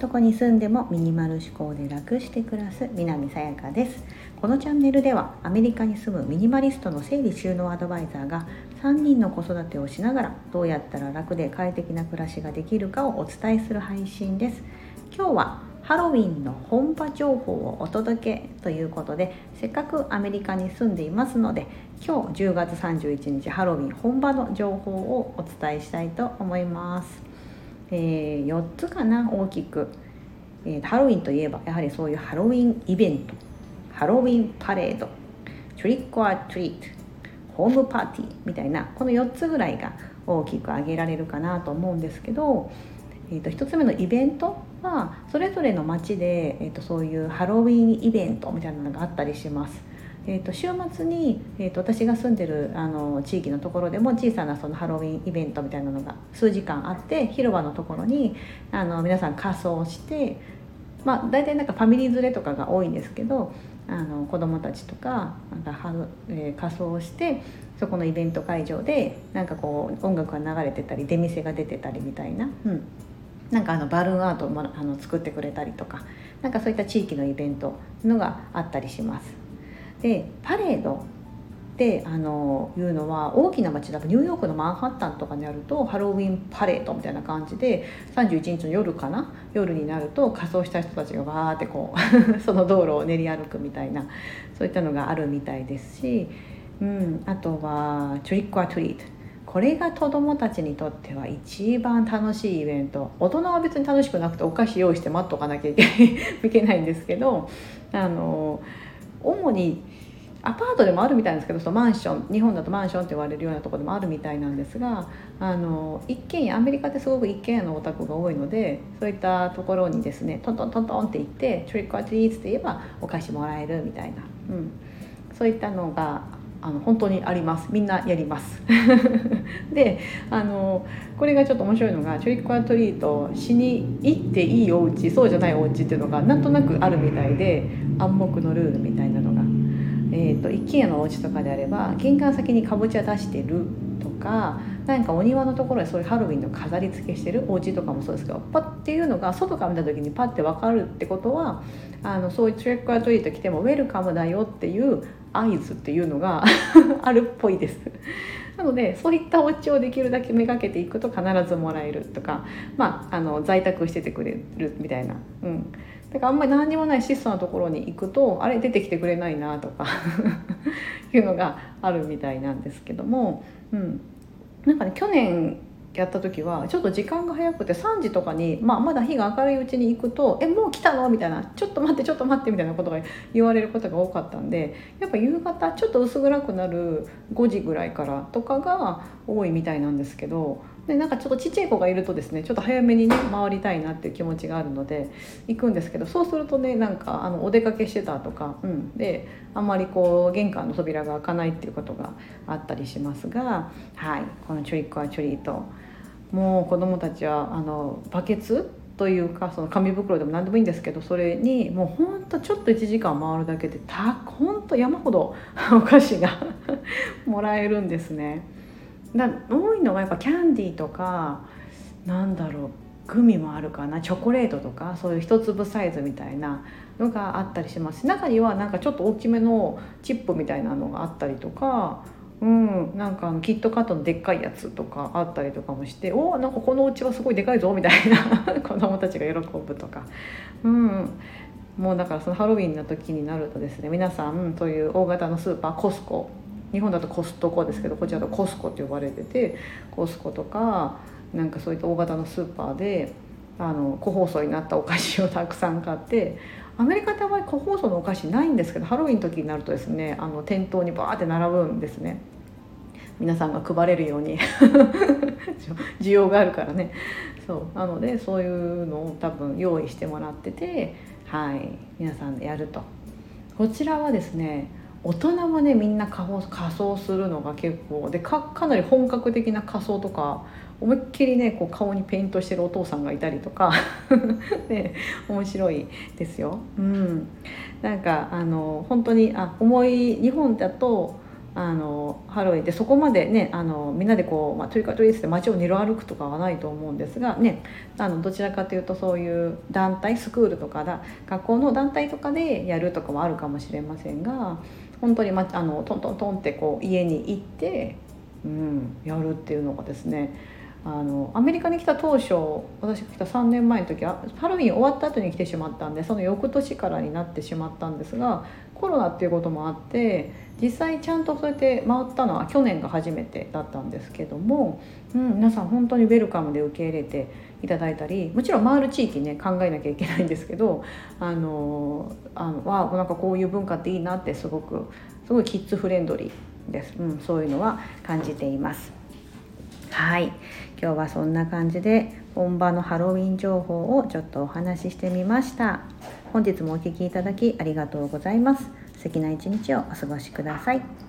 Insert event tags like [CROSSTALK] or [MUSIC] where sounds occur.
どこに住んでもミニマル思考で楽して暮らす南さやかです。このチャンネルではアメリカに住むミニマリストの整理収納アドバイザーが3人の子育てをしながらどうやったら楽で快適な暮らしができるかをお伝えする配信です。今日はハロウィンの本場情報をお届けということでせっかくアメリカに住んでいますので今日10月31日ハロウィン本場の情報をお伝えしたいと思います。えー、4つかな大きく、えー、ハロウィンといえばやはりそういうハロウィンイベント。ハロウィンパレード。トリックアトリート。ホームパーティー。みたいなこの4つぐらいが大きく挙げられるかなと思うんですけど、えーと、1つ目のイベントはそれぞれの街で、えーとそういうハロウィンイベントみたいなのがあったりします。えーと、週末に、えーと、私が住んでるあの地域のところでも小さなそのハロウィンイベントみたいなのが数時間あって広場のところにあの皆さん仮装してまあ大体なんかファミリー連れとかが多いんですけどあの子供たちとかなんかは、えー、仮装してそこのイベント会場でなんかこう音楽が流れてたり出店が出てたりみたいな。うんなんかあのバルーンアートもあの作ってくれたりとかなんかそういった地域のイベントのがあったりします。でパレードってあのいうのは大きな街だとニューヨークのマンハッタンとかにあるとハロウィンパレードみたいな感じで31日の夜かな夜になると仮装した人たちがわーってこう [LAUGHS] その道路を練り歩くみたいなそういったのがあるみたいですし、うん、あとはトリックアトリートこれが子どもたちにとっては一番楽しいイベント。大人は別に楽しくなくてお菓子用意して待っとかなきゃいけないんですけどあの主にアパートでもあるみたいなんですけどそのマンション日本だとマンションって言われるようなところでもあるみたいなんですがあの一軒家アメリカってすごく一軒家のお宅が多いのでそういったところにですねトントントントンって行って「トリックアトリーツ」って言えばお菓子もらえるみたいな、うん、そういったのがあの本当にあります。みんなやります。[LAUGHS] であのこれがちょっと面白いのがトリックアトリートしに行っていいお家そうじゃないお家っていうのがなんとなくあるみたいで暗黙のルールみたいなのが。えーと、一軒家のお家とかであれば玄関先にかぼちゃ出してるとか何かお庭のところでそういうハロウィンの飾り付けしてるお家とかもそうですけどパッっていうのが外から見た時にパッて分かるってことはあのそういうトレックアトリート来てもウェルカムだよっていう合図っていうのが [LAUGHS] あるっぽいです。なのでそういったお家をできるだけめがけていくと必ずもらえるとか、まあ、あの在宅しててくれるみたいな。うん。だからあんまり何にもない質素なところに行くとあれ出てきてくれないなとか [LAUGHS] いうのがあるみたいなんですけども、うん、なんかね去年やった時はちょっと時間が早くて3時とかに、まあ、まだ日が明るいうちに行くと「えもう来たの?」みたいな「ちょっと待ってちょっと待って」みたいなことが言われることが多かったんでやっぱ夕方ちょっと薄暗くなる5時ぐらいからとかが多いみたいなんですけどでなんかちょっとちっちゃい子がいるとですねちょっと早めにね回りたいなっていう気持ちがあるので行くんですけどそうするとねなんかあのお出かけしてたとか、うん、であんまりこう玄関の扉が開かないっていうことがあったりしますがはいこのチュリックはチュリートもう子どもたちはあのバケツというかその紙袋でも何でもいいんですけどそれにもうほんとちょっと1時間回るだけでたほんと山ほどお菓子が [LAUGHS] もらえるんですね。だ多いのがやっぱキャンディーとかなんだろうグミもあるかなチョコレートとかそういう一粒サイズみたいなのがあったりします。中にはなんかちょっと大きめのチップみたいなのがあったりとかうん、なんかキットカットのでっかいやつとかあったりとかもしておおんかこのうちはすごいでかいぞみたいな [LAUGHS] 子供たちが喜ぶとか、うん、もうだからそのハロウィンの時になるとですね皆さんそういう大型のスーパーコスコ日本だとコストコですけどこちらだとコスコって呼ばれててコスコとかなんかそういった大型のスーパーであの個包装になったお菓子をたくさん買ってアメリカってあまり個包装のお菓子ないんですけどハロウィンの時になるとですねあの店頭にバーって並ぶんですね。皆さんが配れるように。[LAUGHS] 需要があるからね。そう。なのでそういうのを多分用意してもらっててはい。皆さんでやると。こちらはですね大人もねみんな仮装するのが結構でかかなり本格的な仮装とか思いっきりねこう顔にペイントしてるお父さんがいたりとか [LAUGHS] ね、面白いですよ。うん、なんかあの本当にあ思い日本だとあのハロウィンでそこまでねあのみんなでこう、まあ、トリカトリースで街を二度歩くとかはないと思うんですがねあのどちらかというとそういう団体スクールとかだ学校の団体とかでやるとかもあるかもしれませんが本当に、ま、あのトントントンってこう家に行って、うん、やるっていうのがですねあのアメリカに来た当初私が来た3年前の時はハロウィン終わった後に来てしまったんでその翌年からになってしまったんですがコロナっていうこともあって実際ちゃんとそうやって回ったのは去年が初めてだったんですけども、うん、皆さん本当にウェルカムで受け入れていただいたりもちろん回る地域ね考えなきゃいけないんですけどあのあのわなんかこういう文化っていいなってすごくすごいキッズフレンドリーです、うん、そういうのは感じています。はい。今日はそんな感じで本場のハロウィン情報をちょっとお話ししてみました。本日もお聴きいただきありがとうございます。素敵な一日をお過ごしください。